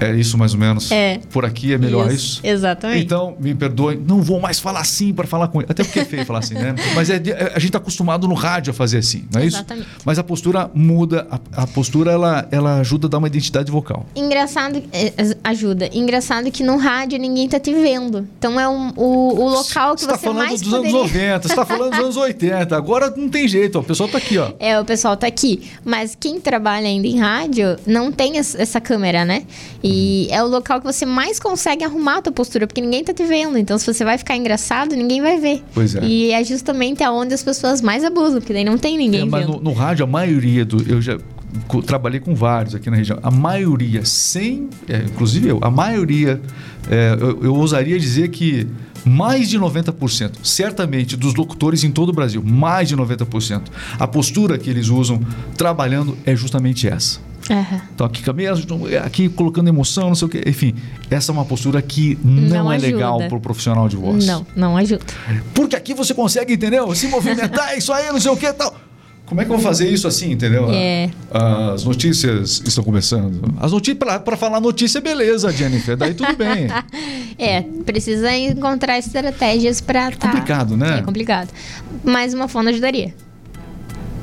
É isso mais ou menos? É. Por aqui é melhor isso? Exatamente. Então, me perdoe, não vou mais falar assim para falar com ele. Até porque é feio falar assim, né? Mas é é- a gente está acostumado no rádio a fazer assim, não é isso? Exatamente. Mas a postura muda, a, a postura ela, ela ajuda a dar uma identidade vocal. Engraçado, é, é, ajuda. Engraçado que no rádio ninguém tá te vendo. Então é um- o, o local que Você está você falando mais dos poderia... anos 90, você está falando dos anos 80. Agora não tem jeito, ó, o pessoal tá aqui, ó. É, o pessoal tá aqui. Mas quem trabalha ainda em rádio não tem es- essa câmera, né? E é o local que você mais consegue arrumar a tua postura, porque ninguém tá te vendo. Então, se você vai ficar engraçado, ninguém vai ver. Pois é. E é justamente aonde as pessoas mais abusam, porque daí não tem ninguém É, mas vendo. no, no rádio, a maioria do. Eu já trabalhei com vários aqui na região. A maioria, sem. é, inclusive eu, a maioria, é, eu, eu ousaria dizer que mais de 90%, certamente, dos locutores em todo o Brasil, mais de 90%, a postura que eles usam trabalhando é justamente essa. Aham. Então, aqui mesmo, aqui colocando emoção, não sei o quê. Enfim, essa é uma postura que não, Não é ajuda. legal para o profissional de voz. Não, não ajuda. Porque aqui você consegue, entendeu? Se movimentar, isso aí, não sei o que tal. Como é que eu vou fazer isso assim, entendeu? É. As notícias estão começando. As notícias, para falar notícia, beleza, Jennifer. Daí tudo bem. É, precisa encontrar estratégias pra tá... complicado, né? É complicado. Mas uma fono ajudaria.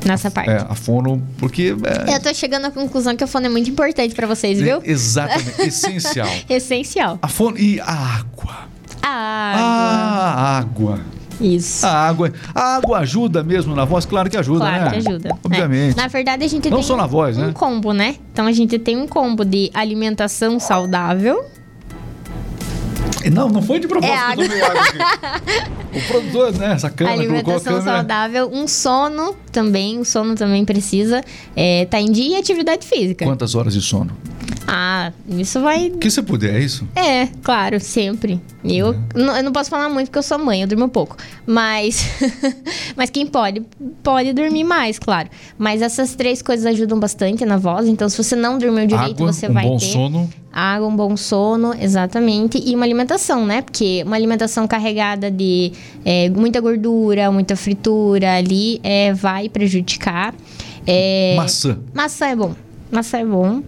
Nessa parte. É, a fono, porque. É, Eu tô chegando à conclusão que a fono é muito importante pra vocês, viu? é exatamente, essencial. Essencial. A fono e a água. A água. A água. Isso. A água. A água ajuda mesmo na voz? Claro que ajuda, Claro né? que ajuda. Obviamente. É. Na verdade, a gente Não tem só na voz, um né? combo, né? Então a gente tem um combo de alimentação saudável. Não, não foi de propósito É água. O produtor, né? Essa câmera, alimentação câmera. saudável, um sono também, o sono também precisa é, tá em dia e atividade física. Quantas horas de sono? Ah, isso vai. O que você puder, é isso? É, claro, sempre. Eu, não, eu não posso falar muito porque eu sou mãe, eu durmo pouco. Mas, mas quem pode, pode dormir mais, claro. Mas essas três coisas ajudam bastante na voz. Então, se você não dormiu direito, Água, você um vai bom ter. sono. Água, um bom sono, exatamente. E uma alimentação, né? Porque uma alimentação carregada de é, muita gordura, muita fritura ali é, vai prejudicar. É, Maçã. Maçã é bom. Maçã é bom.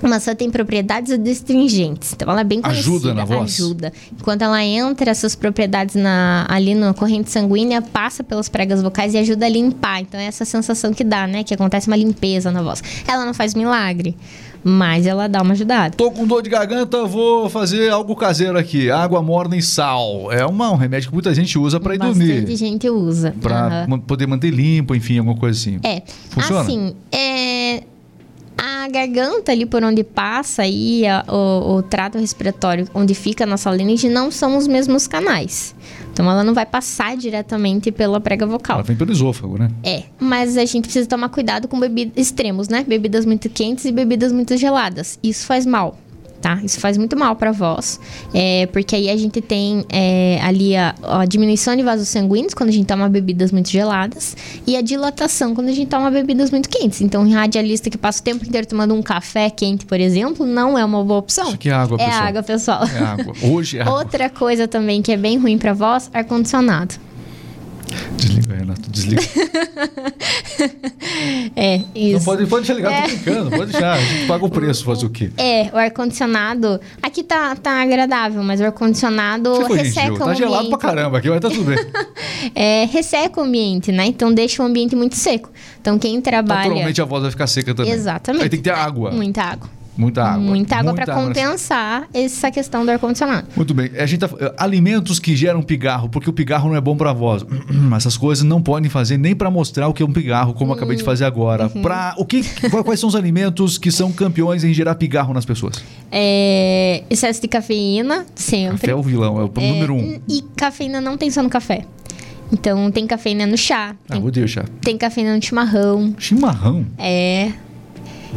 Maçã tem propriedades adstringentes, então ela é bem conhecida. Ajuda na voz? Ajuda. Enquanto ela entra, essas propriedades na, ali na corrente sanguínea, passa pelas pregas vocais e ajuda a limpar. Então é essa sensação que dá, né? Que acontece uma limpeza na voz. Ela não faz milagre, mas ela dá uma ajudada. Tô com dor de garganta, vou fazer algo caseiro aqui. Água morna e sal. É uma, um remédio que muita gente usa para ir Bastante dormir. gente usa. Pra ma- poder manter limpo, enfim, alguma coisa assim. É. Funciona? Assim, é. A garganta ali por onde passa aí a- o, o trato respiratório, onde fica a nossa laringe, não são os mesmos canais. Então ela não vai passar diretamente pela prega vocal. Ela vem pelo esôfago, né? É, mas a gente precisa tomar cuidado com bebidas extremos, né? Bebidas muito quentes e bebidas muito geladas. Isso faz mal, tá? Isso faz muito mal pra voz, é, porque aí a gente tem é, ali a, a diminuição de vasos sanguíneos quando a gente toma bebidas muito geladas e a dilatação quando a gente toma bebidas muito quentes. Então, um radialista que passa o tempo inteiro tomando um café quente, por exemplo, não é uma boa opção. Isso aqui é água, É pessoal. água, pessoal. É água. Hoje é água. Outra coisa também que é bem ruim pra voz, ar-condicionado. Desliga, Renato, desliga. É, isso. Não pode, pode desligar, É. tô brincando, pode deixar. A gente paga o preço, fazer o quê? É, o ar-condicionado. Aqui tá, tá agradável, mas o ar-condicionado resseca gentil. o Tá ambiente. gelado pra caramba aqui, mas tá tudo bem. É, resseca o ambiente, né? Então deixa o ambiente muito seco. Então quem trabalha. Naturalmente a voz vai ficar seca também. Exatamente. Aí tem que ter água. Muita água. Muita água. Muita água nessa- compensar essa questão do ar-condicionado. Muito bem. A gente tá, alimentos que geram pigarro, porque o pigarro não é bom pra voz. Essas coisas não podem fazer nem pra mostrar o que é um pigarro, como eu acabei de fazer agora. Uhum. Pra, o que, quais- são os alimentos que são campeões em gerar pigarro nas pessoas? É, excesso de cafeína, sempre. Café é o vilão, é o É, número um. E cafeína não tem só no café. Então tem cafeína no chá, Ah, tem, vou deixar. tem cafeína no chimarrão. Chimarrão. É.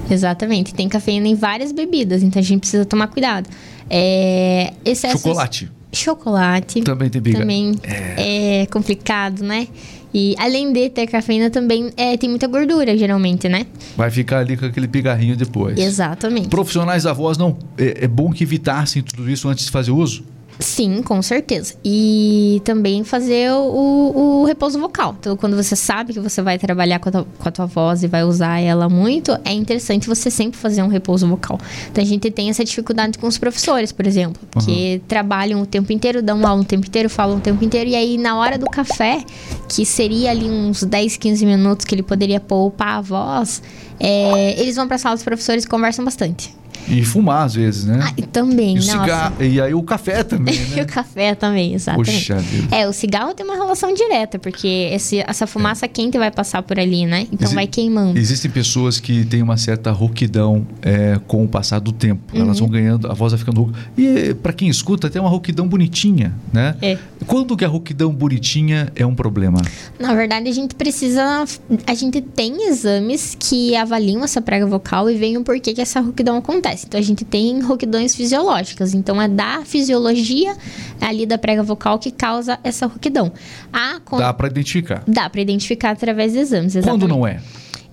Exatamente. Tem cafeína em várias bebidas, então a gente precisa tomar cuidado. É, excessos- Chocolate. Chocolate. Também tem pigarro. Também é. complicado, né? E além de ter cafeína, também é, tem muita gordura, geralmente, né? Vai ficar ali com aquele pigarrinho depois. Exatamente. Profissionais da voz, não. É, é bom que evitassem tudo isso antes de fazer uso? Sim, com certeza. E também fazer o, o repouso vocal. Então, quando você sabe que você vai trabalhar com a, tua, com a tua voz e vai usar ela muito, é interessante você sempre fazer um repouso vocal. Então, a gente tem essa dificuldade com os professores, por exemplo, que trabalham o tempo inteiro, dão aula o tempo inteiro, falam o tempo inteiro, e aí, na hora do café, que seria ali uns 10, 15 minutos que ele poderia poupar a voz, é, eles vão para a sala dos professores e conversam bastante. E fumar, às vezes, né? Ah, e também, e, cigarro, e aí o café também, E né? o café também, exatamente. Vida. É, o cigarro tem uma relação direta, porque esse- essa fumaça quente vai passar por ali, né? Então Exi- vai queimando. Existem pessoas que têm uma certa rouquidão é, com o passar do tempo. Elas Uhum. vão ganhando, a voz vai ficando rouca. E para quem escuta, tem uma rouquidão bonitinha, né? É. Quando que a rouquidão bonitinha é um problema? Na verdade, a gente precisa. A gente tem exames que avaliam essa prega vocal e veem o porquê que essa rouquidão acontece. Então, a gente tem rouquidões fisiológicas. Então, é da fisiologia ali da prega vocal que causa essa rouquidão. A Dá para identificar. Dá para identificar através de exames, exatamente. Quando não é?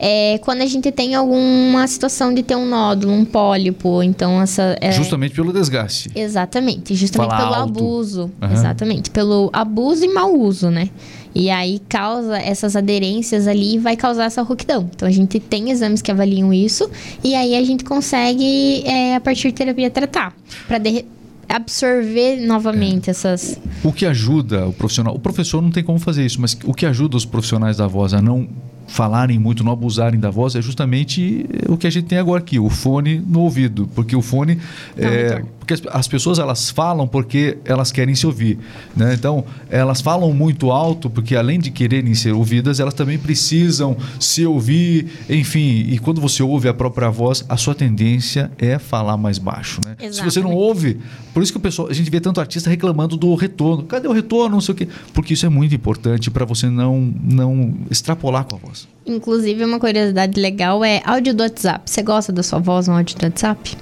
É quando a gente tem alguma situação de ter um nódulo, um pólipo, então essa. é- Justamente pelo desgaste. Exatamente, justamente Falar pelo alto. abuso. Aham. Exatamente, pelo abuso e mau uso, né? E aí causa essas aderências ali e vai causar essa rouquidão. Então a gente tem exames que avaliam isso e aí a gente consegue, é, a partir de terapia, tratar. Pra de- absorver novamente essas. O que ajuda o profissional. O professor não tem como fazer isso, mas o que ajuda os profissionais da voz a não falarem muito, não abusarem da voz, é justamente o que a gente tem agora aqui, o fone no ouvido. Porque o fone. Um é. Porque as, as pessoas elas falam porque elas querem se ouvir. Né? Então, elas falam muito alto porque, além de quererem ser ouvidas, elas também precisam se ouvir. Enfim, e quando você ouve a própria voz, a sua tendência é falar mais baixo. Né? Se você não ouve, por isso que o pessoal, a gente vê tanto artista reclamando do retorno. Cadê o retorno? Não sei o quê. Porque isso é muito importante para você não, não extrapolar com a voz. Inclusive, uma curiosidade legal é áudio do WhatsApp. Você gosta da sua voz no áudio do WhatsApp?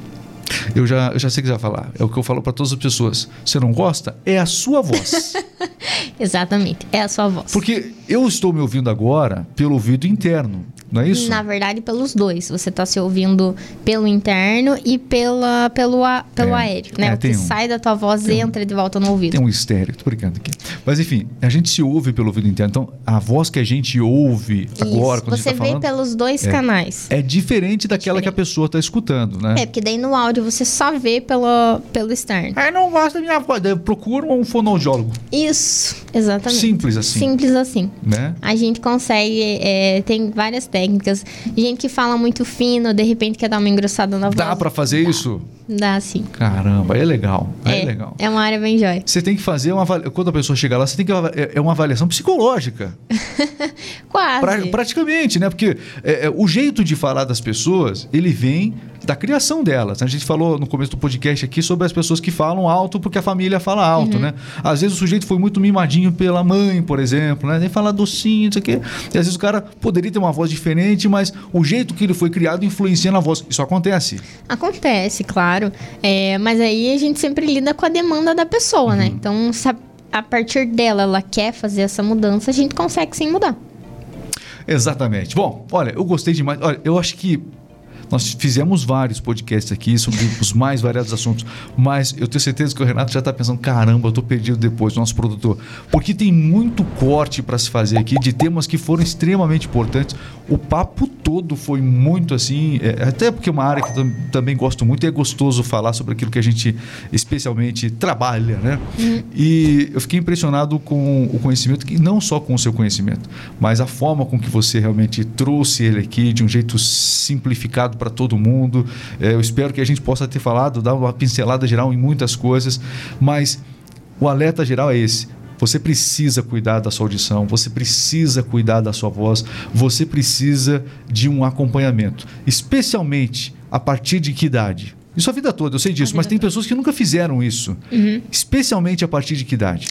Eu já, eu já sei o que você vai falar. É o que eu falo para todas as pessoas. Você não gosta? É a sua voz. Exatamente, é a sua voz. Porque eu estou me ouvindo agora pelo ouvido interno. não é isso? Na verdade, pelos dois. Você está se ouvindo pelo interno e pela, pelo, a, pelo É. aéreo, né? É, o que um- sai da tua voz um- entra de volta no ouvido. Tem um estéreo, tô brincando aqui. Mas enfim, a gente se ouve pelo ouvido interno. Então, a voz que a gente ouve agora, Isso. quando Você a gente tá vê falando, pelos dois É. canais. é diferente daquela que a Diferente. pessoa está escutando, né? É, porque daí no áudio você só vê pelo, pelo externo. Ah, eu não gosto da minha voz. Procura um fonoaudiólogo. Isso, exatamente. Simples assim. Simples assim. Né? A gente consegue, é, tem várias técnicas. Gente que fala muito fino, de repente quer dar uma engrossada na voz. Dá pra fazer isso? Dá sim. Caramba, é legal. É, legal. é uma área bem jóia. Você tem que fazer uma quando a pessoa chegar lá, você tem que é é uma avaliação psicológica, Quase. Pra- praticamente, né? Porque é, é, o jeito de falar das pessoas, ele vem da criação delas. A gente falou no começo do podcast aqui sobre as pessoas que falam alto porque a família fala alto, né? Às vezes o sujeito foi muito mimadinho pela mãe, por exemplo, né? Nem falar docinho, não sei o quê. E às vezes o cara poderia ter uma voz diferente, mas o jeito que ele foi criado influencia na voz. Isso acontece. Acontece, claro. É, mas aí a gente sempre lida com a demanda da pessoa, Uhum. né? Então, se a, a partir dela ela quer fazer essa mudança, a gente consegue sim mudar. Exatamente. Bom, olha, eu gostei demais. Olha, eu acho que nós fizemos vários podcasts aqui sobre os mais variados assuntos, mas eu tenho certeza que o Renato já está pensando: caramba, eu estou perdido depois, nosso produtor. Porque tem muito corte para se fazer aqui de temas que foram extremamente importantes. O papo todo foi muito assim, é, até porque é uma área que eu tam- também gosto muito e é gostoso falar sobre aquilo que a gente especialmente trabalha, né? E eu fiquei impressionado com o conhecimento, que não só com o seu conhecimento, mas a forma com que você realmente trouxe ele aqui de um jeito simplificado para todo mundo. É, eu espero que a gente possa ter falado, dar uma pincelada geral em muitas coisas, mas o alerta geral é esse. Você precisa cuidar da sua audição, você precisa cuidar da sua voz, você precisa de um acompanhamento, especialmente a partir de que idade? Isso a vida toda, eu sei disso, mas tem pessoas que nunca fizeram isso. Especialmente a partir de que idade?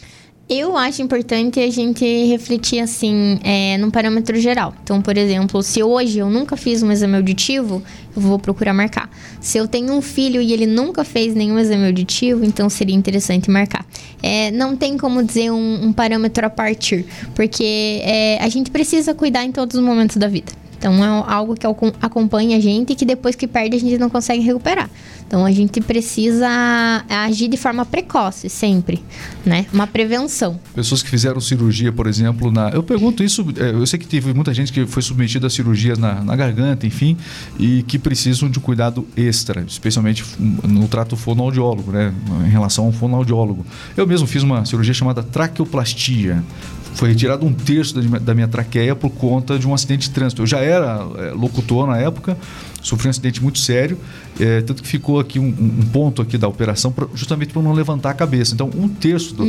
Eu acho importante a gente refletir assim, é, num parâmetro geral. Então, por exemplo, se hoje eu nunca fiz um exame auditivo, eu vou procurar marcar. Se eu tenho um filho e ele nunca fez nenhum exame auditivo, então seria interessante marcar. É, não tem como dizer um, um parâmetro a partir, porque é, a gente precisa cuidar em todos os momentos da vida. Então é algo que acom- acompanha a gente e que depois que perde a gente não consegue recuperar. Então a gente precisa agir de forma precoce, sempre, né? Uma prevenção. Pessoas que fizeram cirurgia, por exemplo, na. Eu pergunto isso, é, eu sei que teve muita gente que foi submetida a cirurgias na, na garganta, enfim, e que precisam de um cuidado extra, especialmente no trato fonoaudiólogo, né? Em relação ao fonoaudiólogo. Eu mesmo fiz uma cirurgia chamada traqueoplastia. Foi retirado um terço da minha, traqueia por conta de um acidente de trânsito. Eu já era é, locutor na época, sofri um acidente muito sério, é, tanto que ficou aqui um, um ponto aqui da operação pra- justamente para não levantar a cabeça. Então, um terço do,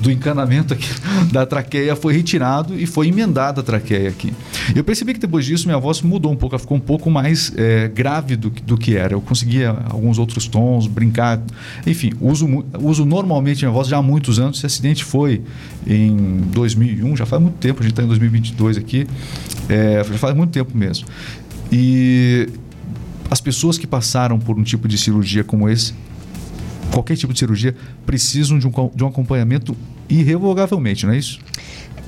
do encanamento aqui da traqueia foi retirado e foi emendada a traqueia aqui. Eu percebi que depois disso minha voz mudou um pouco, ela ficou um pouco mais é, grave do, que- do que era. Eu conseguia alguns outros tons, brincar. Enfim, uso, uso normalmente minha voz já há muitos anos. Esse acidente foi em 2001, já faz muito tempo, a gente está em 2022 aqui, é, já faz muito tempo mesmo. E as pessoas que passaram por um tipo de cirurgia como esse, qualquer tipo de cirurgia, precisam de um, de um acompanhamento irrevogavelmente, não é isso?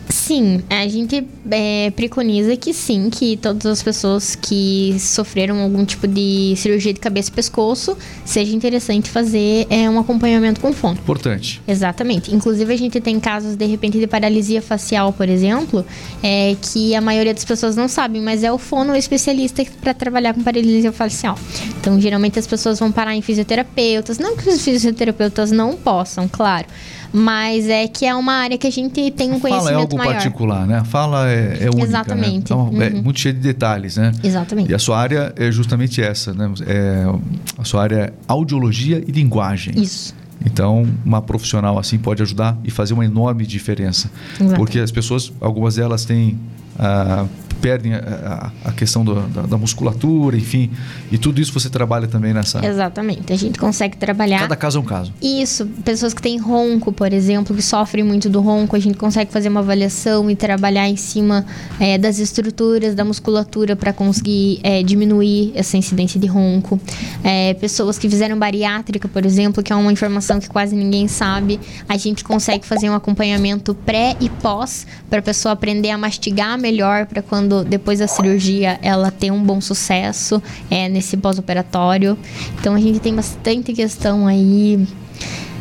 Sim, a gente é, preconiza que sim, que todas as pessoas que sofreram algum tipo de cirurgia de cabeça e pescoço, seja interessante fazer é, um acompanhamento com fono. Importante. Exatamente. Inclusive, a gente tem casos, de repente, de paralisia facial, por exemplo, é, que a maioria das pessoas não sabem, mas é o fono especialista para trabalhar com paralisia facial. Então, geralmente, as pessoas vão parar em fisioterapeutas. Não que os fisioterapeutas não possam, claro, mas é que é uma área que a gente tem um Fala é conhecimento algo maior. particular, né? Fala é, é única, Exatamente. Né? Então, é Uhum. muito cheio de detalhes, né? Exatamente. E a sua área é justamente essa, né? É, a sua área é audiologia e linguagem. Isso. Então, uma profissional assim pode ajudar e fazer uma enorme diferença. Exato. Porque as pessoas, algumas delas têm. ah, perdem a, a- questão do- da, da musculatura, enfim. E tudo isso você trabalha também nessa. Exatamente. A gente consegue trabalhar. Cada caso é um caso. Isso, pessoas que têm ronco, por exemplo, que sofrem muito do ronco, a gente consegue fazer uma avaliação e trabalhar em cima é, das estruturas, da musculatura para conseguir é, diminuir essa incidência de ronco. É, pessoas que fizeram bariátrica, por exemplo, que é uma informação que quase ninguém sabe, a gente consegue fazer um acompanhamento pré e pós para a pessoa aprender a mastigar melhor para quando depois da cirurgia, ela tem um bom sucesso é, nesse pós-operatório. Então a gente tem bastante questão aí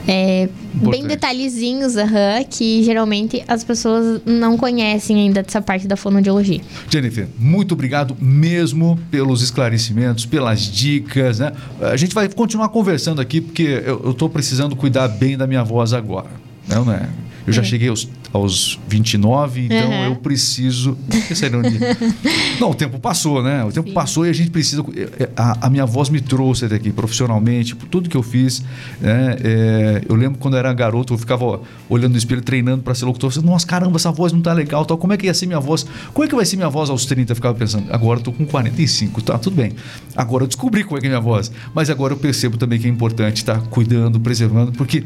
é, bem detalhezinhos, uhum, que geralmente as pessoas não conhecem ainda dessa parte da fonoaudiologia. Jennifer, muito obrigado mesmo pelos esclarecimentos, pelas dicas. Né? A gente vai continuar conversando aqui, porque eu estou precisando cuidar bem da minha voz agora. Não, não é? Eu já é. cheguei aos, aos 29, então uhum. eu preciso. Ironia. Não, o tempo passou, né? O tempo Sim. passou e a gente precisa. É, a, a, minha voz me trouxe até aqui profissionalmente, por tudo que eu fiz. Né? É, eu lembro quando eu era garoto, eu ficava olhando no espelho, treinando para ser locutor. Eu Nossa, caramba, essa voz não tá legal. Tal. Como é que ia ser minha voz? Como é que vai ser minha voz aos 30? Eu ficava pensando, agora eu tô com 45, tá tudo bem. Agora eu descobri como é que é minha voz. Mas agora eu percebo também que é importante estar tá cuidando, preservando, porque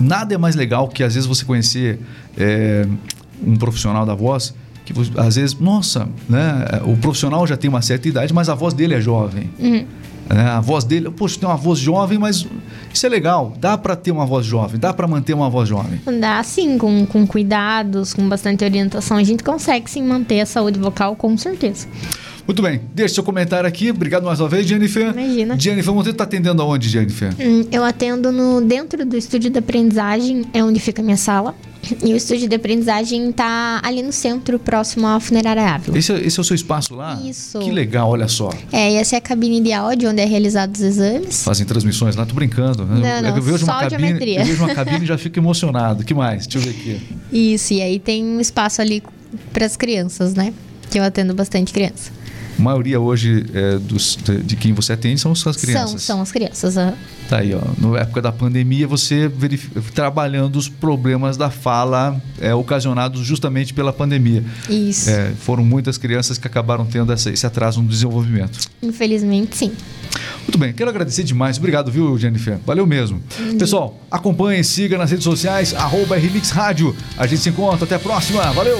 nada é mais legal que às vezes você conhecer é, um profissional da voz que às vezes, nossa, né, o profissional já tem uma certa idade, mas a voz dele é jovem. Uhum. É, a voz dele, poxa, tem uma voz jovem, mas isso é legal. Dá para ter uma voz jovem, dá para manter uma voz jovem. Dá sim, com, com cuidados, com bastante orientação. A gente consegue sim manter a saúde vocal, com certeza. Muito bem, deixe seu comentário aqui. Obrigado mais uma vez, Jennifer. Imagina. Jennifer Monteiro está atendendo aonde, Jennifer? Hum, eu atendo no dentro do estúdio de aprendizagem, é onde fica a minha sala. E o estúdio de aprendizagem está ali no centro, próximo à funerária Ávila. Esse, é, esse, é o seu espaço lá? Isso. Que legal, olha só. É, e essa é a cabine de áudio onde é realizados os exames. Fazem transmissões lá, tô brincando. Né? Não, não, eu, vejo uma cabine, eu vejo uma cabine e já fico emocionado. que mais? Deixa eu ver aqui. Isso, e aí tem um espaço ali para as crianças, né? Que eu atendo bastante criança. A maioria hoje é, dos, de, quem você atende são as crianças. São, são as crianças. Uhum. Tá aí, ó. Na época da pandemia, você trabalhando os problemas da fala é, ocasionados justamente pela pandemia. Isso. É, foram muitas crianças que acabaram tendo essa, esse atraso no desenvolvimento. Infelizmente, sim. Muito bem, quero agradecer demais. Obrigado, viu, Jennifer? Valeu mesmo. Uhum. Pessoal, acompanhe, siga nas redes sociais, arroba Rádio. A gente se encontra. Até a próxima. Valeu!